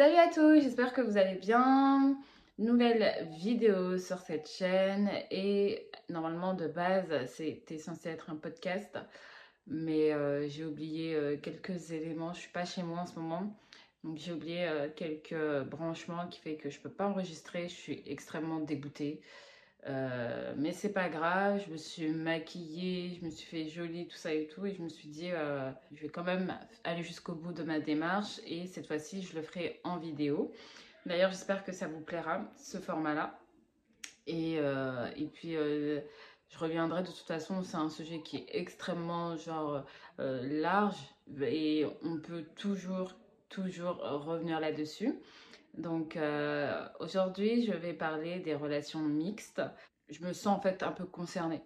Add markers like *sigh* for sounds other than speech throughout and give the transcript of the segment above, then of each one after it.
Salut à tous, j'espère que vous allez bien. Nouvelle vidéo sur cette chaîne et normalement de base c'était censé être un podcast mais euh, j'ai oublié euh, quelques éléments, je suis pas chez moi en ce moment donc j'ai oublié euh, quelques branchements qui fait que je peux pas enregistrer, je suis extrêmement dégoûtée. Euh, mais c'est pas grave, je me suis maquillée, je me suis fait jolie, tout ça et tout, et je me suis dit, euh, je vais quand même aller jusqu'au bout de ma démarche, et cette fois-ci, je le ferai en vidéo. D'ailleurs, j'espère que ça vous plaira, ce format-là. Et, euh, et puis, je reviendrai de toute façon, c'est un sujet qui est extrêmement, genre, large, et on peut toujours, toujours revenir là-dessus. Donc euh, aujourd'hui, je vais parler des relations mixtes. Je me sens en fait un peu concernée.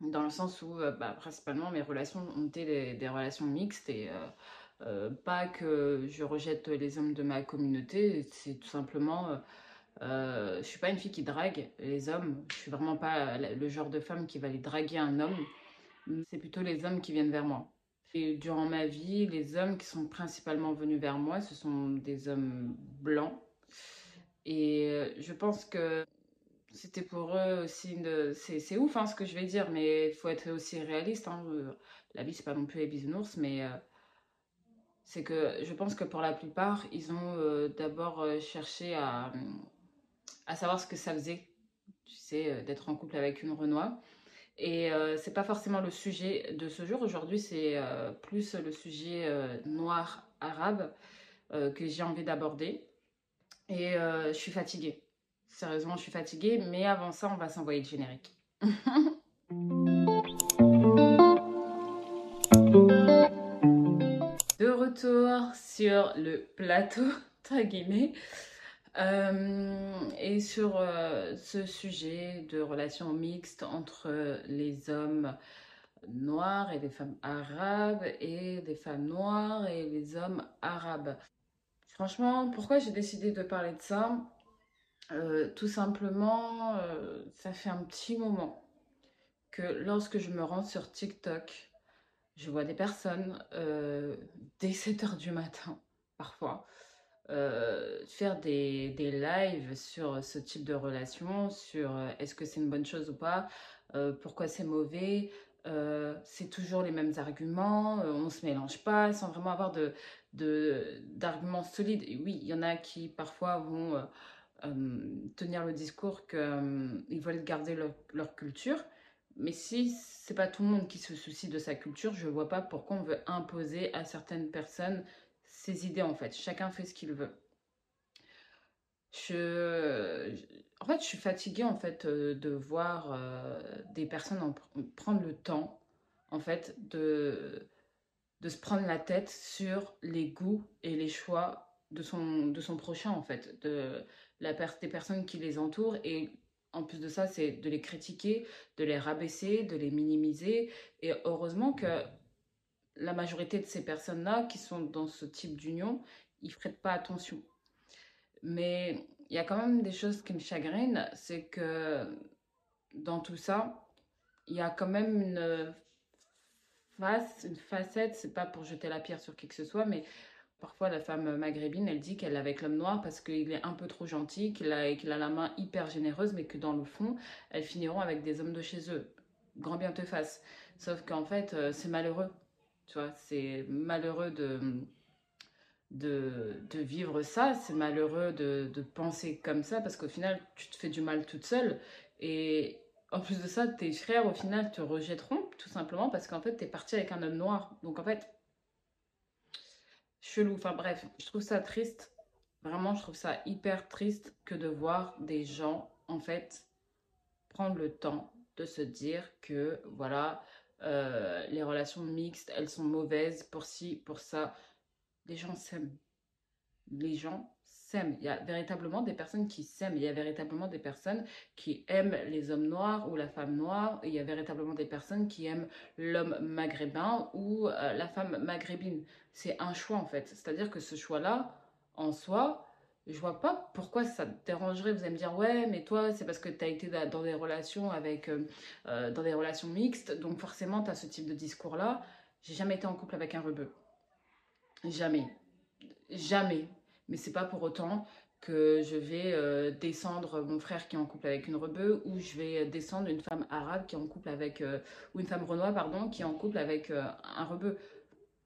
Dans le sens où, euh, bah, principalement, mes relations ont été des, relations mixtes et euh, pas que je rejette les hommes de ma communauté, c'est tout simplement, je suis pas une fille qui drague les hommes, je suis vraiment pas le genre de femme qui va aller draguer un homme, c'est plutôt les hommes qui viennent vers moi. Et durant ma vie, les hommes qui sont principalement venus vers moi, ce sont des hommes blancs. Et euh, je pense que c'était pour eux aussi une... C'est ouf hein, ce que je vais dire, mais il faut être aussi réaliste. hein. Euh, La vie, c'est pas non plus les bisounours, mais euh, c'est que je pense que pour la plupart, ils ont d'abord cherché à, à savoir ce que ça faisait, tu sais, d'être en couple avec une Renoir. Et euh, c'est pas forcément le sujet de ce jour. Aujourd'hui, c'est euh, plus le sujet euh, noir arabe euh, que j'ai envie d'aborder. Et je suis fatiguée. Sérieusement, je suis fatiguée. Mais avant ça, on va s'envoyer le générique. *laughs* De retour sur le plateau, *laughs* entre guillemets, euh, et sur euh, ce sujet de relations mixtes entre les hommes noirs et les femmes arabes et des femmes noires et les hommes arabes. Franchement, pourquoi j'ai décidé de parler de ça? Euh, tout simplement, ça fait un petit moment que lorsque je me rends sur TikTok, je vois des personnes dès 7 heures du matin, parfois, euh, faire des, des lives sur ce type de relation, sur euh, est-ce que c'est une bonne chose ou pas, euh, pourquoi c'est mauvais. c'est toujours les mêmes arguments, on se mélange pas, sans vraiment avoir de, de- d'arguments solides. Oui, il y en a qui parfois vont tenir le discours qu'ils veulent garder leur, leur culture. Mais si c'est pas tout le monde qui se soucie de sa culture, je vois pas pourquoi on veut imposer à certaines personnes ses idées en fait. Chacun fait ce qu'il veut. Je, en fait, je suis fatiguée en fait euh, de voir euh, des personnes en pr- prendre le temps en fait de, de se prendre la tête sur les goûts et les choix de son, de son prochain en fait, de la per- des personnes qui les entourent et en plus de ça, c'est de les critiquer, de les rabaisser, de les minimiser et heureusement que la majorité de ces personnes-là qui sont dans ce type d'union, ils ne prêtent pas attention. Mais il y a quand même des choses qui me chagrinent, c'est que dans tout ça, il y a quand même une face, une facette, c'est pas pour jeter la pierre sur qui que ce soit, mais parfois la femme maghrébine, elle dit qu'elle est avec l'homme noir parce qu'il est un peu trop gentil, qu'il a, qu'il a la main hyper généreuse, mais que dans le fond, elles finiront avec des hommes de chez eux. Grand bien te fasse. Sauf qu'en fait, euh, c'est malheureux. Tu c'est malheureux de, vivre ça, c'est malheureux de, penser comme ça, parce qu'au final, tu te fais du mal toute seule. Et en plus de ça, tes frères, au final, te rejetteront, tout simplement, parce qu'en fait, t'es parti avec un homme noir. Donc en fait, chelou. Enfin bref, je trouve ça triste. Vraiment, je trouve ça hyper triste que de voir des gens, en fait, prendre le temps de se dire que, voilà, euh, les relations mixtes, elles sont mauvaises pour ci, pour ça. Les gens s'aiment. Les gens s'aiment. Il y a véritablement des personnes qui s'aiment. Il y a véritablement des personnes qui aiment les hommes noirs ou la femme noire. Il y a véritablement des personnes qui aiment l'homme maghrébin ou euh, la femme maghrébine. C'est un choix en fait. C'est-à-dire que ce choix-là, en soi, je vois pas pourquoi ça te dérangerait. Vous allez me dire, ouais, mais toi, c'est parce que tu as été da- dans des relations avec, euh, euh, dans des relations mixtes, donc forcément, tu as ce type de discours-là. J'ai jamais été en couple avec un rebeu. Jamais. Jamais. Mais c'est pas pour autant que je vais euh, descendre mon frère qui est en couple avec une rebeu ou je vais descendre une femme arabe qui est en couple avec ou une femme renois pardon qui est en couple avec un rebeu.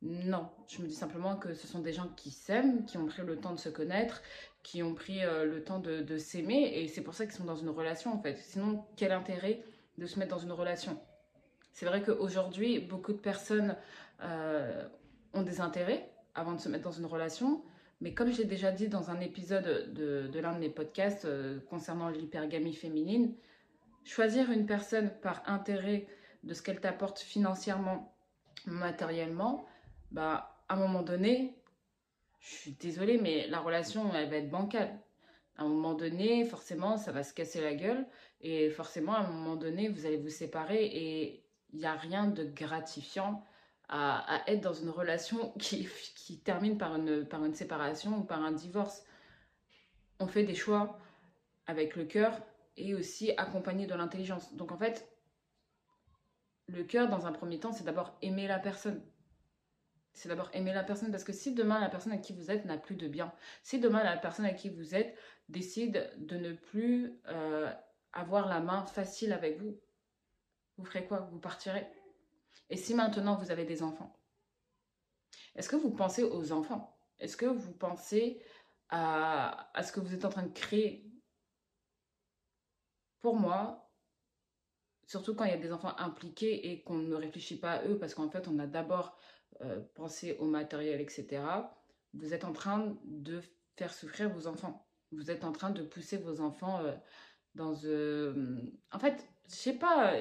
Non, je me dis simplement que ce sont des gens qui s'aiment, qui ont pris le temps de se connaître, qui ont pris le temps de, s'aimer et c'est pour ça qu'ils sont dans une relation en fait. Sinon, quel intérêt de se mettre dans une relation? C'est vrai qu'aujourd'hui, beaucoup de personnes ont des intérêts avant de se mettre dans une relation. Mais comme j'ai déjà dit dans un épisode de, l'un de mes podcasts euh, concernant l'hypergamie féminine, choisir une personne par intérêt de ce qu'elle t'apporte financièrement, matériellement, bah, à un moment donné, je suis désolée, mais la relation, elle va être bancale. À un moment donné, forcément, ça va se casser la gueule. Et forcément, à un moment donné, vous allez vous séparer et il n'y a rien de gratifiant à, être dans une relation *laughs* qui, qui, termine par une, par une séparation ou par un divorce. On fait des choix avec le cœur et aussi accompagné de l'intelligence. Donc en fait, le cœur, dans un premier temps, c'est d'abord aimer la personne. C'est d'abord aimer la personne parce que si demain la personne à qui vous êtes n'a plus de bien, si demain la personne à qui vous êtes décide de ne plus euh, avoir la main facile avec vous, vous ferez quoi? Vous partirez? Et si maintenant vous avez des enfants, est-ce que vous pensez aux enfants? Est-ce que vous pensez à, ce que vous êtes en train de créer? Pour moi, surtout quand il y a des enfants impliqués et qu'on ne réfléchit pas à eux, parce qu'en fait, on a d'abord euh, pensé au matériel, etc., vous êtes en train de faire souffrir vos enfants. Vous êtes en train de pousser vos enfants euh, dans... Euh, en fait, je sais pas,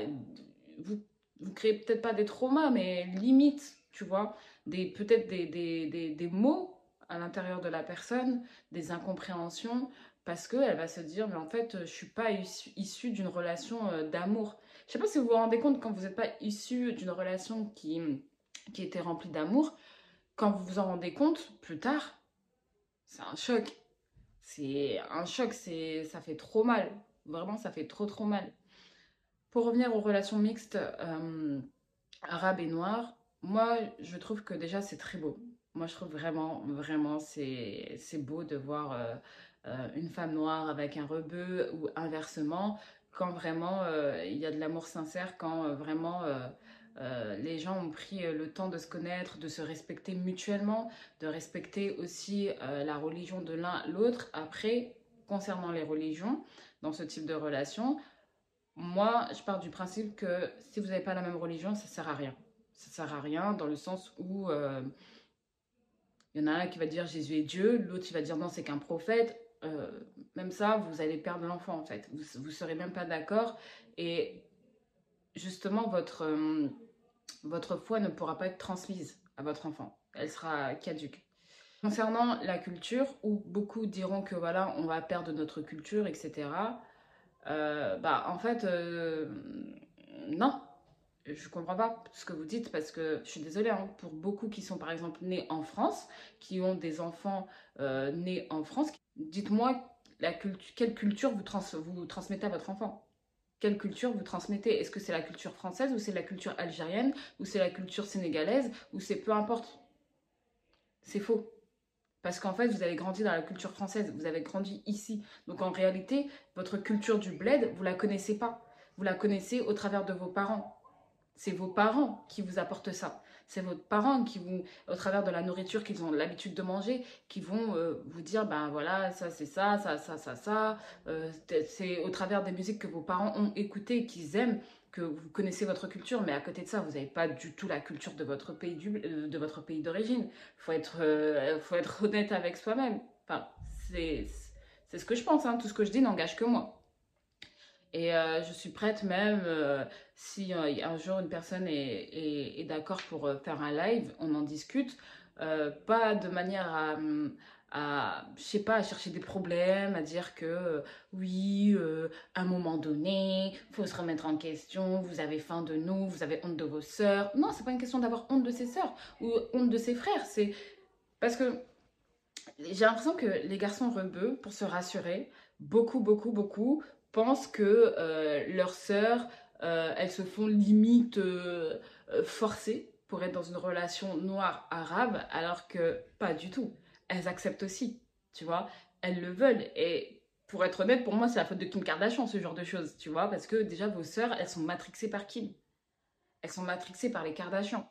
vous vous créez peut-être pas des traumas, mais limite, tu vois, des, peut-être des, des, des, mots à l'intérieur de la personne, des incompréhensions, parce qu'elle va se dire, mais en fait, je suis pas issue d'une relation euh, d'amour. Je sais pas si vous vous rendez compte, quand vous n'êtes pas issu d'une relation qui, qui était remplie d'amour, quand vous vous en rendez compte plus tard, c'est un choc. C'est un choc, ça fait trop mal. Vraiment, ça fait trop trop mal. Pour revenir aux relations mixtes euh, arabes et noires, moi, je trouve que déjà, c'est très beau. Moi, je trouve vraiment, vraiment, c'est beau de voir euh, euh, une femme noire avec un rebeu ou inversement, quand vraiment il y a de l'amour sincère, quand vraiment les gens ont pris le temps de se connaître, de se respecter mutuellement, de respecter aussi la religion de l'un l'autre. Après, concernant les religions, dans ce type de relation, moi, je pars du principe que si vous n'avez pas la même religion, ça sert à rien. Ça sert à rien dans le sens où euh, il y en a un qui va dire Jésus est Dieu, l'autre qui va dire non, c'est qu'un prophète. Euh, même ça, vous allez perdre l'enfant en fait. Vous ne serez même pas d'accord. Et justement, votre, euh, votre foi ne pourra pas être transmise à votre enfant. Elle sera caduque. Concernant la culture, où beaucoup diront que voilà, on va perdre notre culture, etc. Euh, bah en fait, euh, non, je comprends pas ce que vous dites parce que je suis désolée hein, pour beaucoup qui sont par exemple nés en France, qui ont des enfants euh, nés en France. Dites-moi quelle culture vous, vous transmettez à votre enfant. Culture vous transmettez Est-ce que c'est la culture française ou c'est la culture algérienne ou c'est la culture sénégalaise ou c'est peu importe C'est faux. Parce qu'en fait, vous avez grandi dans la culture française, vous avez grandi ici. Donc en réalité, votre culture du bled, vous la connaissez pas. Vous la connaissez au travers de vos parents. C'est vos parents qui vous apportent ça. C'est vos parents qui vous, au travers de la nourriture qu'ils ont l'habitude de manger, qui vont euh, vous dire, ben voilà, ça c'est ça, ça, ça, ça, ça. Euh, c'est au travers des musiques que vos parents ont écoutées, qu'ils aiment, que vous connaissez votre culture, mais à côté de ça, vous n'avez pas du tout la culture de votre pays euh, de d'origine. Faut euh, faut être *laughs* honnête avec soi-même. Enfin, c'est ce que je pense. Hein. Tout ce que je dis n'engage que moi. Et euh, je suis prête même, si un jour une personne est, est d'accord pour faire un live, on en discute. pas de manière à, je sais pas, à chercher des problèmes, à dire que euh, oui, euh, à un moment donné, faut se remettre en question, vous avez faim de nous, vous avez honte de vos sœurs. Non, c'est pas une question d'avoir honte de ses sœurs ou honte de ses frères, c'est parce que j'ai l'impression que les garçons rebeux, pour se rassurer, beaucoup, beaucoup, beaucoup pensent que euh, leurs sœurs, elles se font limite forcer pour être dans une relation noire arabe, alors que pas du tout elles acceptent aussi. tu vois. Elles le veulent. Et pour être honnête, pour moi, c'est la faute de Kim Kardashian, ce genre de choses, tu vois. Parce que déjà, vos sœurs, elles sont matrixées par Kim. Elles sont matrixées par les Kardashians.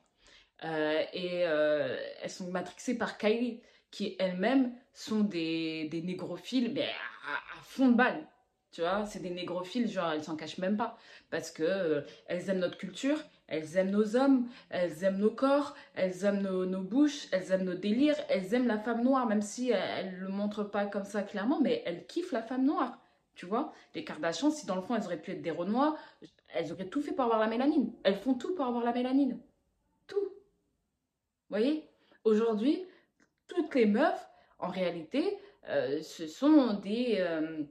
Euh, et euh, elles sont matrixées par Kylie, qui elles-mêmes sont des, négrophiles, mais à, fond de balle. Tu vois, c'est des négrophiles, genre elles s'en cachent même pas. Parce que euh, elles aiment notre culture, elles aiment nos hommes, elles aiment nos corps, elles aiment nos, nos, bouches, elles aiment nos délires, elles aiment la femme noire, même si elles ne le montrent pas comme ça clairement, mais elles kiffent la femme noire. Tu vois, les Kardashians, si dans le fond elles auraient pu être des Renois, elles auraient tout fait pour avoir la mélanine. Elles font tout pour avoir la mélanine. Tout voyez? Aujourd'hui, toutes les meufs, en réalité, euh, ce sont des, euh,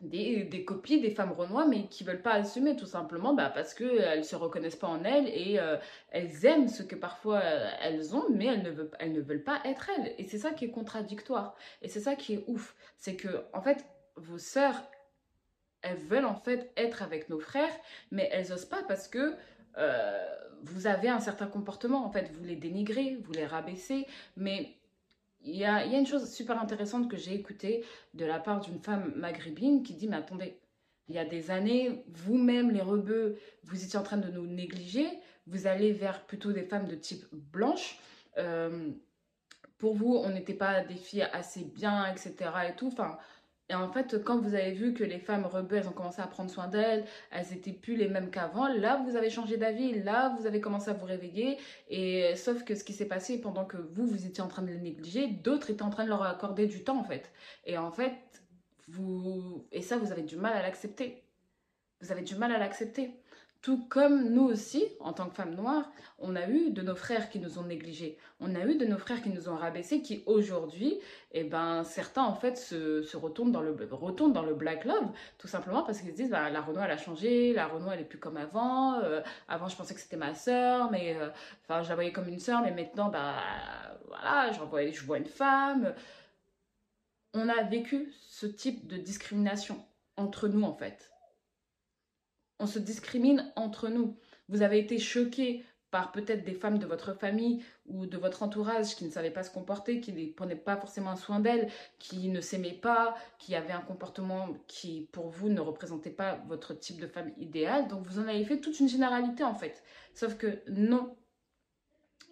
des, des, copies des femmes renois, mais qui veulent pas assumer tout simplement bah, parce qu'elles ne se reconnaissent pas en elles et euh, elles aiment ce que parfois elles ont, mais elles ne, veulent, elles ne veulent pas être elles. Et c'est ça qui est contradictoire. Et c'est ça qui est ouf. C'est que, en fait, vos sœurs, elles veulent en fait être avec nos frères, mais elles osent pas parce que vous avez un certain comportement, en fait, vous les dénigrez, vous les rabaissez, mais il y a, une chose super intéressante que j'ai écoutée de la part d'une femme maghrébine qui dit, mais attendez, il y a des années, vous-même, les rebeux, vous étiez en train de nous négliger, vous allez vers plutôt des femmes de type blanche. Euh, pour vous, on n'était pas des filles assez bien, etc. et tout. Enfin, et en fait, quand vous avez vu que les femmes rebelles ont commencé à prendre soin d'elles, elles étaient plus les mêmes qu'avant, là, vous avez changé d'avis, là, vous avez commencé à vous réveiller. Et sauf que ce qui s'est passé pendant que vous, vous étiez en train de les négliger, d'autres étaient en train de leur accorder du temps, en fait. Et en fait, vous... Et ça, vous avez du mal à l'accepter. Vous avez du mal à l'accepter. Tout comme nous aussi, en tant que femmes noires, on a eu de nos frères qui nous ont négligés. On a eu de nos frères qui nous ont rabaissés, qui aujourd'hui, eh ben, certains en fait se, retournent, dans le, black love, tout simplement parce qu'ils se disent, bah, la Renault elle a changé, la Renault elle est plus comme avant. Euh, avant je pensais que c'était ma sœur, mais euh, enfin je la voyais comme une sœur, mais maintenant, bah voilà, je vois, je vois une femme. On a vécu ce type de discrimination entre nous en fait on se discrimine entre nous. Vous avez été choqué par peut-être des femmes de votre famille ou de votre entourage qui ne savaient pas se comporter, qui ne prenaient pas forcément soin d'elles, qui ne s'aimaient pas, qui avaient un comportement qui pour vous ne représentait pas votre type de femme idéale. Donc vous en avez fait toute une généralité en fait. Sauf que non.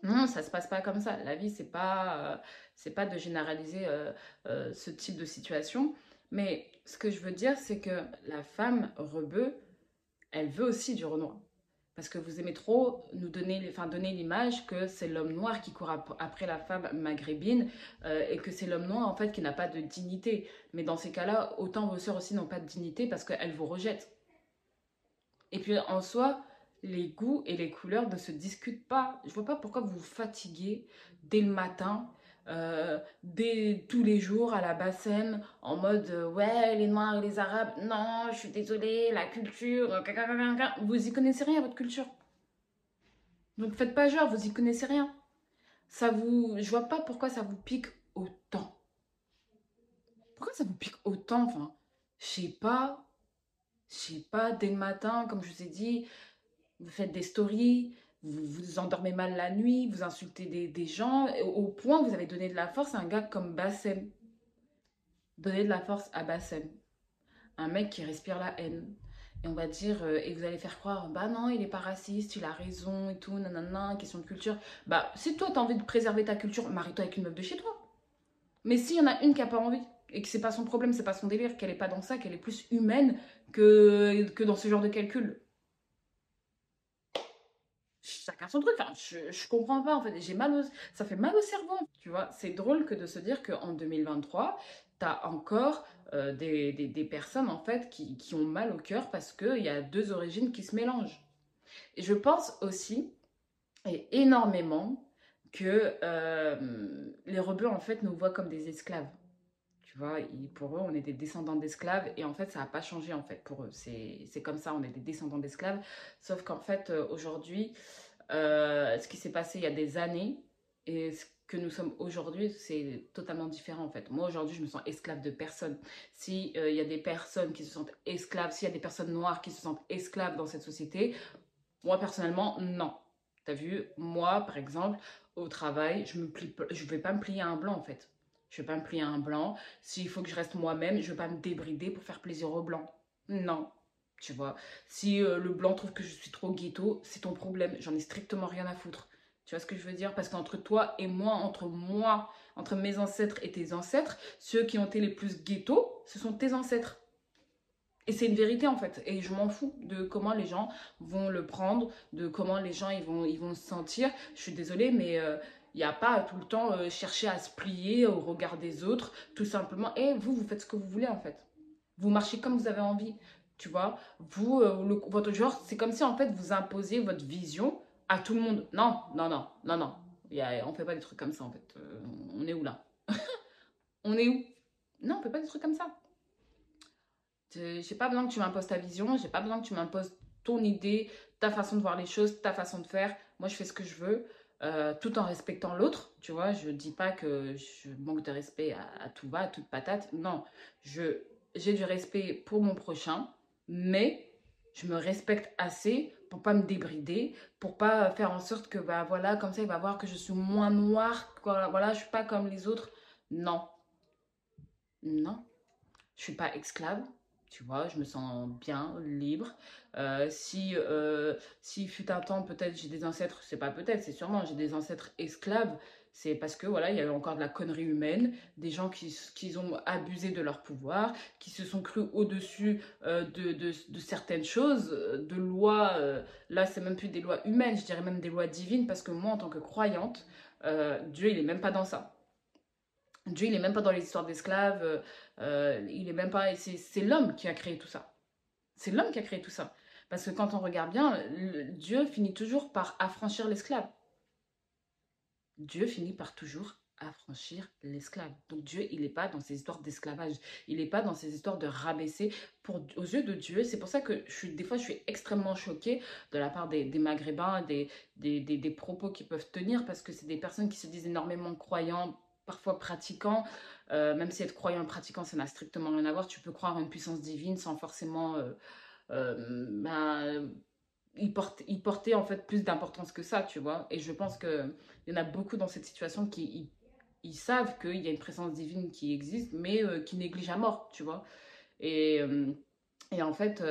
Non, ça se passe pas comme ça. La vie, c'est pas, euh, c'est pas de généraliser euh, euh, ce type de situation. Mais ce que je veux dire, c'est que la femme rebeu, elle veut aussi du Renoir. Parce que vous aimez trop nous donner, enfin, donner l'image que c'est l'homme noir qui court après la femme maghrébine euh, et que c'est l'homme noir en fait qui n'a pas de dignité. Mais dans ces cas-là, autant vos sœurs aussi n'ont pas de dignité parce qu'elles vous rejettent. Et puis en soi, les goûts et les couleurs ne se discutent pas. Je vois pas pourquoi vous vous fatiguez dès le matin euh, tous les jours à la bassine en mode euh, ouais les noirs les arabes non je suis désolée la culture euh, vous y connaissez rien votre culture. Donc faites pas genre vous y connaissez rien. Ça vous je vois pas pourquoi ça vous pique autant. Pourquoi ça vous pique autant enfin je sais pas. Je sais pas dès le matin comme je vous ai dit vous faites des stories vous vous endormez mal la nuit, vous insultez des, gens, au point où vous avez donné de la force à un gars comme Bassem. Donnez de la force à Bassem. Un mec qui respire la haine. Et on va dire, euh, et vous allez faire croire, bah non, il est pas raciste, il a raison et tout, nanana, question de culture. Bah, si toi, t'as envie de préserver ta culture, marie-toi avec une meuf de chez toi. Mais s'il y en a une qui a pas envie, et que c'est pas son problème, c'est pas son délire, qu'elle est pas dans ça, qu'elle est plus humaine que, que dans ce genre de calcul, chacun son truc. Enfin, je, je comprends pas en fait. J'ai mal au, ça fait mal au cerveau. Tu vois, c'est drôle que de se dire qu'en 2023, tu as encore euh, des, des, des, personnes en fait qui, qui ont mal au cœur parce qu'il y a deux origines qui se mélangent. Et je pense aussi, et énormément, que euh, les rebeux en fait nous voient comme des esclaves. Tu vois, pour eux, on est des descendants d'esclaves et en fait, ça n'a pas changé en fait pour eux. C'est comme ça, on est des descendants d'esclaves. Sauf qu'en fait, euh, aujourd'hui, euh, ce qui s'est passé il y a des années et ce que nous sommes aujourd'hui, c'est totalement différent en fait. Moi aujourd'hui, je me sens esclave de personne. S'il euh, y a des personnes qui se sentent esclaves, s'il y a des personnes noires qui se sentent esclaves dans cette société, moi personnellement, non. T'as vu, moi par exemple, au travail, je ne vais pas me plier à un blanc en fait. Je ne vais pas me plier à un blanc. S'il faut que je reste moi-même, je ne vais pas me débrider pour faire plaisir au blanc. Non. Tu vois, si euh, le blanc trouve que je suis trop ghetto, c'est ton problème. J'en ai strictement rien à foutre. Tu vois ce que je veux dire? Parce qu'entre toi et moi, entre moi, entre mes ancêtres et tes ancêtres, ceux qui ont été les plus ghetto, ce sont tes ancêtres. Et c'est une vérité en fait. Et je m'en fous de comment les gens vont le prendre, de comment les gens ils vont, ils vont se sentir. Je suis désolée, mais euh, il n'y a pas tout le temps euh, chercher à se plier au regard des autres. Tout simplement, et vous, vous faites ce que vous voulez en fait. Vous marchez comme vous avez envie. Tu vois, vous, euh, votre genre, c'est comme si en fait vous imposiez votre vision à tout le monde. Non, non, non, non, non. On fait pas des trucs comme ça en fait. on est où là? *laughs* On est où? Non, on fait pas des trucs comme ça. J'ai pas besoin que tu m'imposes ta vision, j'ai pas besoin que tu m'imposes ton idée, ta façon de voir les choses, ta façon de faire. Moi, je fais ce que je veux, euh, tout en respectant l'autre. Tu vois, je dis pas que je manque de respect à, tout va, à toute patate. Non, j'ai du respect pour mon prochain, mais je me respecte assez pour pas me débrider, pour pas faire en sorte que, bah voilà, comme ça, il va voir que je suis moins noire, voilà, je suis pas comme les autres. Non. Non. Je suis pas esclave, tu vois, je me sens bien, libre. Euh, si, euh, si fut un temps, peut-être j'ai des ancêtres, c'est pas peut-être, c'est sûrement, j'ai des ancêtres esclaves, c'est parce que voilà, il y avait encore de la connerie humaine, des gens qui, ont abusé de leur pouvoir, qui se sont crus au-dessus euh, de, de, certaines choses, de lois, là c'est même plus des lois humaines, je dirais même des lois divines, parce que moi en tant que croyante, Dieu il est même pas dans ça. Dieu, il n'est même pas dans les histoires d'esclaves, euh, euh, il est même pas. C'est l'homme qui a créé tout ça. C'est l'homme qui a créé tout ça. Parce que quand on regarde bien, Dieu finit toujours par affranchir l'esclave. Dieu finit par toujours affranchir l'esclave. Donc Dieu, il n'est pas dans ces histoires d'esclavage. Il n'est pas dans ces histoires de rabaisser. Aux yeux de Dieu, c'est pour ça que je des fois, je suis extrêmement choquée de la part des, Maghrébins, des, propos qu'ils peuvent tenir, parce que c'est des personnes qui se disent énormément croyants, parfois pratiquant, euh, même si être croyant pratiquant, ça n'a strictement rien à voir. Tu peux croire en une puissance divine sans forcément euh, euh, ben, y, porter, y, porter, en fait plus d'importance que ça, tu vois. Et je pense qu'il y en a beaucoup dans cette situation qui savent qu'il y a une présence divine qui existe, mais qui néglige à mort, tu vois. Et, et en fait,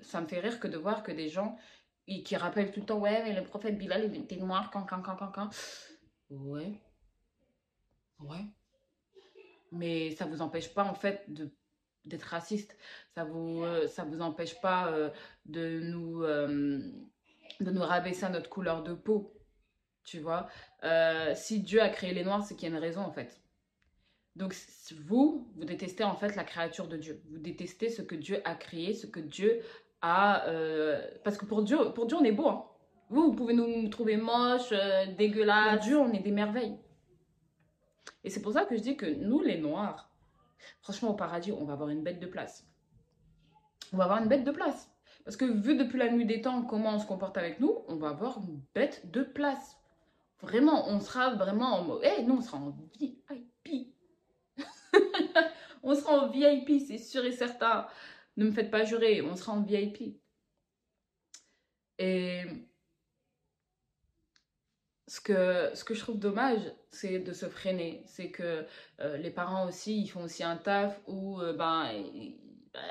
ça me fait rire que de voir que des gens qui rappellent tout le temps, ouais, mais le prophète Bilal, il était noir, quand, quand, quand, quand, quand. Ouais, Ouais. Mais ça vous empêche pas, en fait, de d'être raciste. Ça vous, euh, ça vous empêche pas euh, de, nous, euh, de nous rabaisser à notre couleur de peau. Tu vois Si Dieu a créé les noirs, c'est qu'il y a une raison, en fait. Donc, vous, vous détestez, en fait, la créature de Dieu. Vous détestez ce que Dieu a créé, ce que Dieu a... parce que pour Dieu, pour Dieu, on est beau, hein. Vous, vous pouvez nous trouver moches, dégueulasses. Pour Dieu, on est des merveilles. Et c'est pour ça que je dis que nous, les Noirs, franchement, au paradis, on va avoir une bête de place. On va avoir une bête de place. Parce que vu depuis la nuit des temps comment on se comporte avec nous, on va avoir une bête de place. Vraiment, on sera vraiment en mode... Eh, non, on sera en VIP. *laughs* on sera en VIP, c'est sûr et certain. Ne me faites pas jurer, on sera en VIP. Et ce que, ce que je trouve dommage, c'est de se freiner. C'est que euh, les parents aussi, ils font aussi un taf où, euh, ben,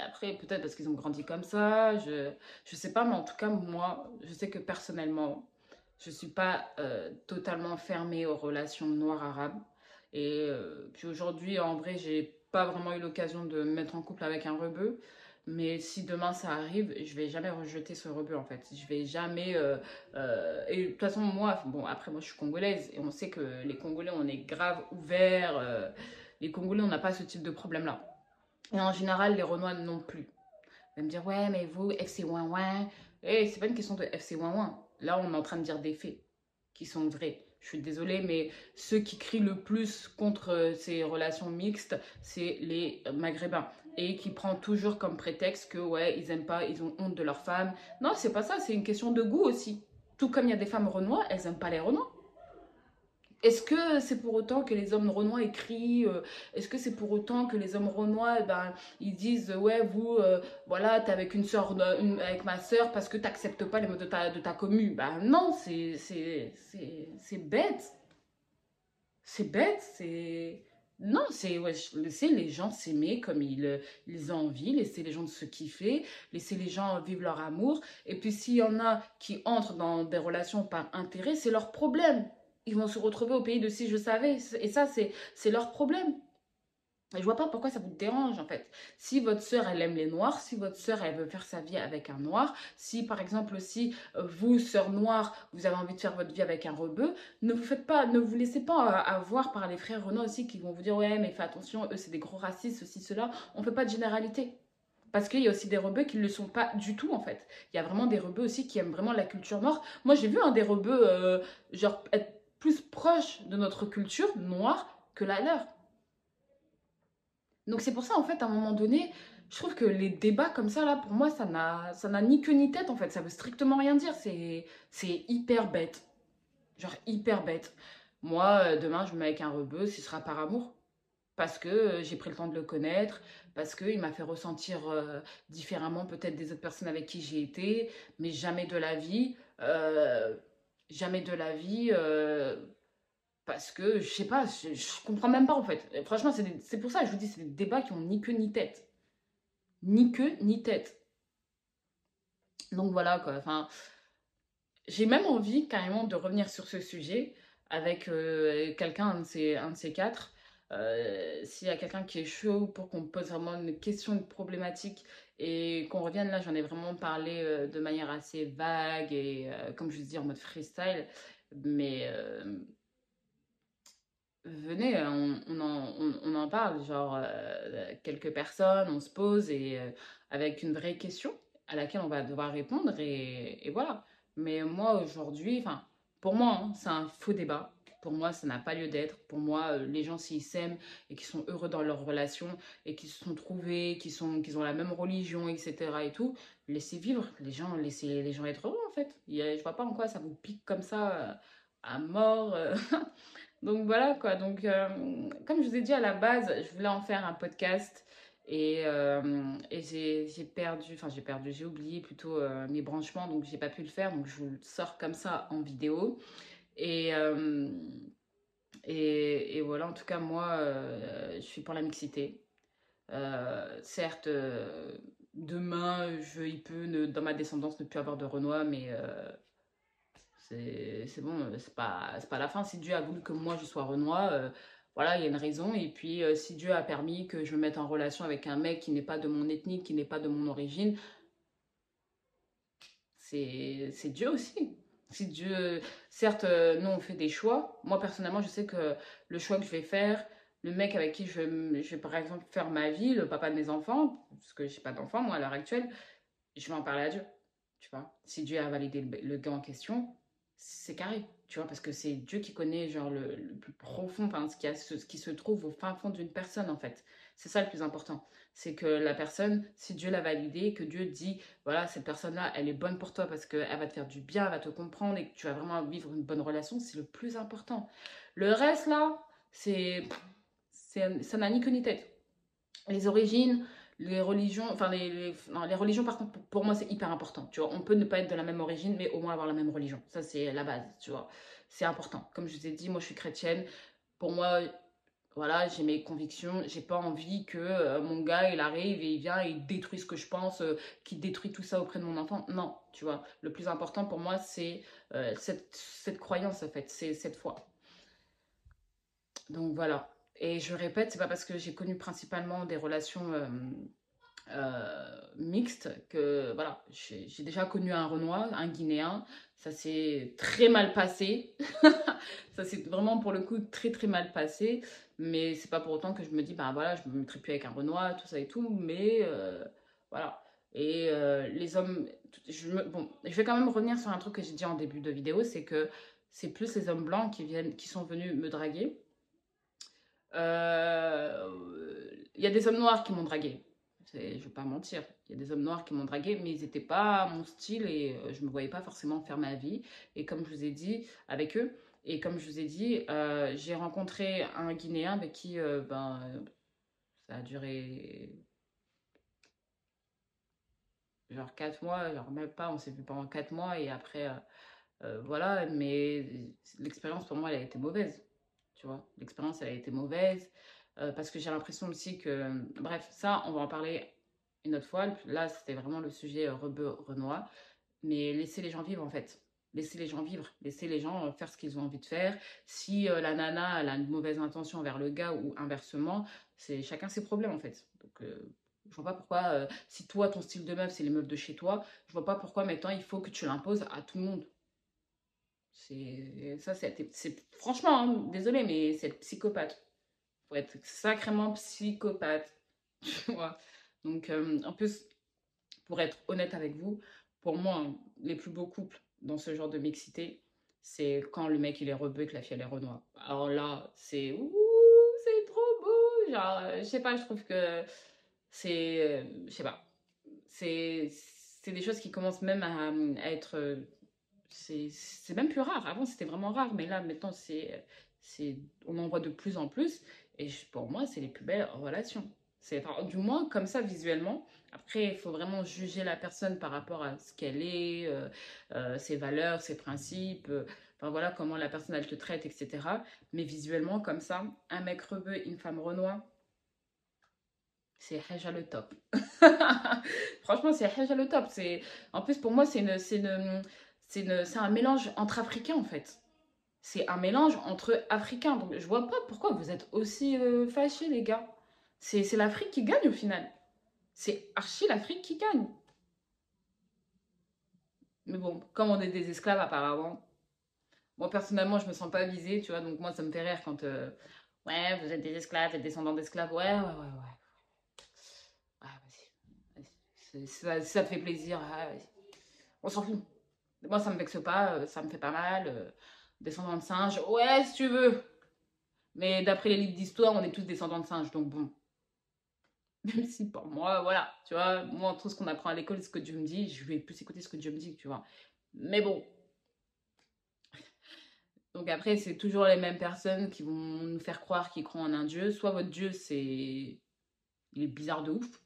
après, peut-être parce qu'ils ont grandi comme ça, je ne sais pas, mais en tout cas, moi, je sais que personnellement, je ne suis pas euh, totalement fermée aux relations noires-arabes. Et puis aujourd'hui, en vrai, j'ai pas vraiment eu l'occasion de me mettre en couple avec un rebeu. Mais si demain ça arrive, je vais jamais rejeter ce rebut en fait. Je vais jamais. Euh, euh, et de toute façon, moi, bon, après, moi je suis congolaise et on sait que les Congolais, on est grave ouverts. Euh, les Congolais, on n'a pas ce type de problème là. Et en général, les Renois non plus. Ils me dire, ouais, mais vous, FC ouin ouin. Eh, c'est pas une question de FC ouin ouin. Là, on est en train de dire des faits qui sont vrais. Je suis désolée, mais ceux qui crient le plus contre ces relations mixtes, c'est les Maghrébins. Et qui prend toujours comme prétexte que ouais ils aiment pas ils ont honte de leurs femmes. Non c'est pas ça c'est une question de goût aussi. Tout comme il y a des femmes renois elles aiment pas les renois est-ce que c'est pour autant que les hommes renois écrient euh, Est-ce que c'est pour autant que les hommes renois, eh ben, ils disent ouais vous, euh, voilà, t'es avec une soeur, avec ma soeur parce que t'acceptes pas les mots de ta de ta commune. Ben non, c'est c'est bête, c'est bête, c'est Non, c'est ouais, laisser les gens s'aimer comme ils, ils ont envie, laisser les gens se kiffer, laisser les gens vivre leur amour. Et puis s'il y en a qui entrent dans des relations par intérêt, c'est leur problème. Ils vont se retrouver au pays de si je savais. Et ça, c'est leur problème. Je vois pas pourquoi ça vous dérange en fait. Si votre sœur elle aime les noirs, si votre sœur elle veut faire sa vie avec un noir, si par exemple si euh, vous sœur noire vous avez envie de faire votre vie avec un rebeu, ne vous faites pas, ne vous laissez pas euh, avoir par les frères Renault aussi qui vont vous dire ouais mais fais attention eux c'est des gros racistes ceci cela. On fait pas de généralité. Parce qu'il y a aussi des rebeux qui ne le sont pas du tout en fait. Il y a vraiment des rebeux aussi qui aiment vraiment la culture noire. Moi j'ai vu un des rebeux euh, genre être proche de notre culture noire que la leur. Donc c'est pour ça, en fait, à un moment donné, je trouve que les débats comme ça, là, pour moi, ça n'a ni queue ni tête, en fait. Ça veut strictement rien dire. C'est hyper bête. Genre hyper bête. Moi, euh, demain, je me mets avec un rebeu, ce sera par amour. Parce que euh, j'ai pris le temps de le connaître, parce qu'il m'a fait ressentir euh, différemment peut-être des autres personnes avec qui j'ai été, mais jamais de la vie, jamais de la vie, parce que, je sais pas, je, comprends même pas en fait. franchement, c'est pour ça que je vous dis, c'est des débats qui ont ni queue ni tête. Ni queue ni tête. Donc voilà quoi. Enfin, j'ai même envie carrément de revenir sur ce sujet avec euh, quelqu'un, un de ces quatre. Euh, s'il y a quelqu'un qui est chaud pour qu'on pose vraiment une question, une problématique et qu'on revienne là, j'en ai vraiment parlé euh, de manière assez vague et comme je dis en mode freestyle. Mais venez, on, en, parle, genre euh, quelques personnes, on se pose et euh, avec une vraie question à laquelle on va devoir répondre et, et voilà. Mais moi aujourd'hui, enfin pour moi, hein, c'est un faux débat. Pour moi, ça n'a pas lieu d'être. Pour moi, euh, les gens s'ils s'aiment et qui sont heureux dans leur relation et qui se sont trouvés, qui sont, qui ont la même religion, etc. et tout, laissez vivre. Les gens, laissez les gens être heureux en fait. Je vois pas en quoi ça vous pique comme ça à mort. *laughs* Donc voilà quoi. Donc euh, comme je vous ai dit à la base, je voulais en faire un podcast et, euh, et j'ai perdu, enfin j'ai perdu, j'ai oublié plutôt euh, mes branchements donc j'ai pas pu le faire. Donc je vous le sors comme ça en vidéo. Et, et, et, voilà, en tout cas moi je suis pour la mixité. certes, demain, il peut ne, dans ma descendance ne plus avoir de Renoir, mais c'est bon, euh, c'est pas, pas la fin. Si Dieu a voulu que moi je sois Renoir, euh, voilà, il y a une raison. Et puis, euh, si Dieu a permis que je me mette en relation avec un mec qui n'est pas de mon ethnie, qui n'est pas de mon origine, c'est Dieu aussi. Si Dieu, certes, nous on fait des choix. Moi personnellement, je sais que le choix que je vais faire, le mec avec qui je, je vais par exemple faire ma vie, le papa de mes enfants, parce que j'ai pas d'enfants moi à l'heure actuelle, je vais en parler à Dieu. Tu vois, si Dieu a validé le, le gars en question, c'est carré, tu vois, parce que c'est Dieu qui connaît genre le, plus profond, ce qui, a, ce, qui se trouve au fin fond d'une personne en fait. C'est ça le plus important. C'est que la personne, si Dieu l'a validée, que Dieu dit, voilà, cette personne-là, elle est bonne pour toi parce qu'elle va te faire du bien, elle va te comprendre et que tu vas vraiment vivre une bonne relation, c'est le plus important. Le reste là, c'est, ça n'a ni queue ni tête. Les origines, les religions, enfin les, les, religions par contre pour, moi c'est hyper important, tu vois, on peut ne pas être de la même origine mais au moins avoir la même religion, ça c'est la base, tu vois, c'est important, comme je vous ai dit, moi je suis chrétienne, pour moi, voilà, j'ai mes convictions, j'ai pas envie que euh, mon gars il arrive et il vient et il détruit ce que je pense, euh, qu'il détruit tout ça auprès de mon enfant, non, tu vois, le plus important pour moi c'est euh, cette, cette croyance en fait, c'est cette foi. Donc voilà. Et je répète, c'est pas parce que j'ai connu principalement des relations euh, euh, mixtes que voilà, j'ai déjà connu un Renoir, un Guinéen. Ça s'est très mal passé. *laughs* ça s'est vraiment pour le coup très très mal passé. Mais c'est pas pour autant que je me dis, bah voilà, je me mettrai plus avec un Renoir, tout ça et tout. Mais euh, voilà. Et les hommes, je, bon, je vais quand même revenir sur un truc que j'ai dit en début de vidéo, c'est que c'est plus les hommes blancs qui, viennent, qui sont venus me draguer il y a des hommes noirs qui m'ont dragué. Je ne vais pas mentir. Il y a des hommes noirs qui m'ont dragué, mais ils n'étaient pas mon style et euh, je ne me voyais pas forcément faire ma vie. Et comme je vous ai dit, avec eux, et comme je vous ai dit, euh, j'ai rencontré un Guinéen avec qui ben, ça a duré genre 4 mois, genre même pas, on s'est vu pendant 4 mois et après, voilà, mais l'expérience pour moi, elle a été mauvaise tu vois. L'expérience, elle a été mauvaise. Euh, parce que j'ai l'impression aussi que... Bref, ça, on va en parler une autre fois. Là, c'était vraiment le sujet euh, rebeu Renoir. Mais laissez les gens vivre, en fait. Laissez les gens vivre. Laissez les gens faire ce qu'ils ont envie de faire. Si la nana a une mauvaise intention envers le gars ou inversement, c'est chacun ses problèmes, en fait. Donc, je vois pas pourquoi, si toi, ton style de meuf, c'est les meufs de chez toi, je vois pas pourquoi maintenant il faut que tu l'imposes à tout le monde. Ça, c'est franchement, hein, désolé, mais c'est psychopathe. Faut être sacrément psychopathe, *laughs* tu vois. Donc, euh, en plus, pour être honnête avec vous, pour moi, les plus beaux couples dans ce genre de mixité, c'est quand le mec il est rebeu et que la fille elle est renoir. Alors là, c'est ouh, c'est trop beau. Genre, euh, je sais pas, je trouve que c'est, euh, je sais pas, c'est des choses qui commencent même à être c'est même plus rare. Avant, c'était vraiment rare, mais là, maintenant, c'est, on en voit de plus en plus. Et pour moi, c'est les plus belles relations. C'est, du moins, comme ça, visuellement. Après, il faut vraiment juger la personne par rapport à ce qu'elle est, euh, euh, ses valeurs, ses principes. Euh, enfin, voilà comment la personne, elle te traite, etc. Mais visuellement, comme ça, un mec rebeu, une femme renois, c'est déjà le top. *laughs* Franchement, c'est déjà le top. En plus, pour moi, c'est une, une, c'est un mélange entre Africains en fait. C'est un mélange entre Africains. Donc je vois pas pourquoi vous êtes aussi euh, fâchés les gars. C'est l'Afrique qui gagne au final. C'est archi l'Afrique qui gagne. Mais bon, comme on est des esclaves apparemment, moi personnellement je me sens pas visée, tu vois, donc moi ça me fait rire quand... Euh, ouais, vous êtes des esclaves, êtes descendants d'esclaves, ouais, ouais, ouais, ouais. Ouais, vas-y. Ça, ça te fait plaisir, on s'en fout. Moi, ça me vexe pas, euh, ça me fait pas mal. Euh, descendant de singe, ouais, si tu veux. Mais d'après les livres d'histoire, on est tous descendants de singes, donc bon. *laughs* Même si pour moi, voilà, tu vois, moi, tout ce qu'on apprend à l'école, ce que Dieu me dit, je vais plus écouter ce que Dieu me dit, tu vois. Mais bon. *laughs* Donc après, c'est toujours les mêmes personnes qui vont nous faire croire qu'ils croient en un Dieu. Soit votre Dieu, c'est... Il est bizarre de ouf.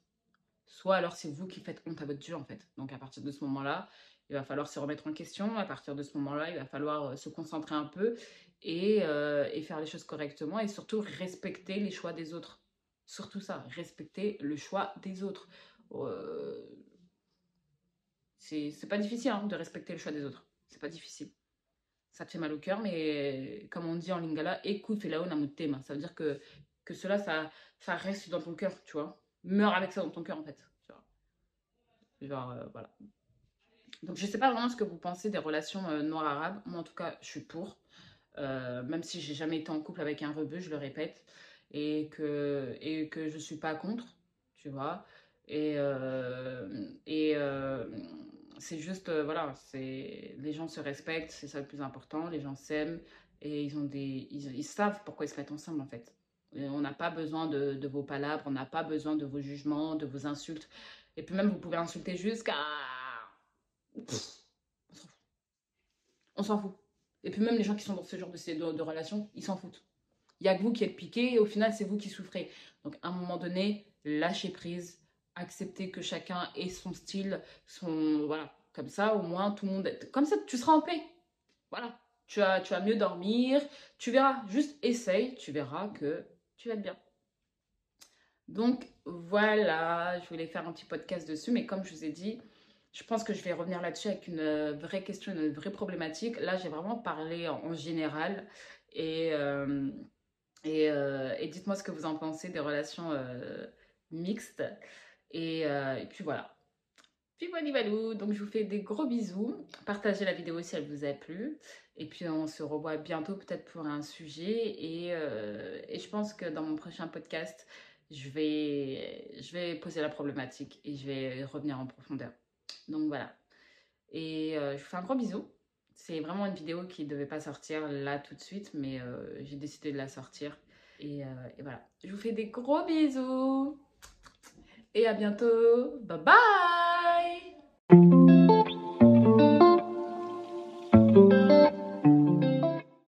Soit alors c'est vous qui faites honte à votre Dieu, en fait. Donc à partir de ce moment-là, il va falloir se remettre en question. À partir de ce moment-là, il va falloir euh, se concentrer un peu euh, et, faire les choses correctement et surtout respecter les choix des autres. Surtout ça, respecter le choix des autres. Euh, c'est pas difficile hein, de respecter le choix des autres. C'est pas difficile. Ça te fait mal au cœur, mais comme on dit en lingala, écoute là tema. Ça veut dire que, que cela, ça, reste dans ton cœur, tu vois. Meurs avec ça dans ton cœur, en fait. Genre, voilà. Donc, je ne sais pas vraiment ce que vous pensez des relations euh, noires-arabes. Moi, en tout cas, je suis pour. Euh, même si j'ai jamais été en couple avec un rebeu, je le répète. Et que, et que je ne suis pas contre, tu vois. Et, euh, et c'est juste, voilà, les gens se respectent, c'est ça le plus important. Les gens s'aiment et ils, ont des, ils, savent pourquoi ils se mettent ensemble, en fait. on n'a pas besoin de, de vos palabres, on n'a pas besoin de vos jugements, de vos insultes. Et puis même, vous pouvez insulter jusqu'à on s'en fout. Et puis même les gens qui sont dans ce genre de, de, de relations, ils s'en foutent. Il n'y a que vous qui êtes piqué et au final, c'est vous qui souffrez. Donc à un moment donné, lâchez prise, acceptez que chacun ait son style, son... Voilà, comme ça, au moins, tout le monde... Comme ça, tu seras en paix. Voilà. Tu vas, tu vas mieux dormir. Tu verras. Juste essaye. Tu verras que tu vas être bien. Donc, voilà. Je voulais faire un petit podcast dessus. Mais comme je vous ai dit, je pense que je vais revenir là-dessus avec une euh, vraie question, une vraie problématique. Là, j'ai vraiment parlé en, général. Et, euh, euh, et, dites-moi ce que vous en pensez des relations mixtes. Et, puis voilà. Puis voilà, donc je vous fais des gros bisous. Partagez la vidéo si elle vous a plu. Et puis on se revoit bientôt peut-être pour un sujet. Et, et, je pense que dans mon prochain podcast, je vais, je vais poser la problématique et je vais revenir en profondeur. Donc voilà. Et euh, je vous fais un gros bisou. C'est vraiment une vidéo qui ne devait pas sortir là tout de suite, mais euh, j'ai décidé de la sortir. Euh, et voilà. Je vous fais des gros bisous. Et à bientôt. Bye bye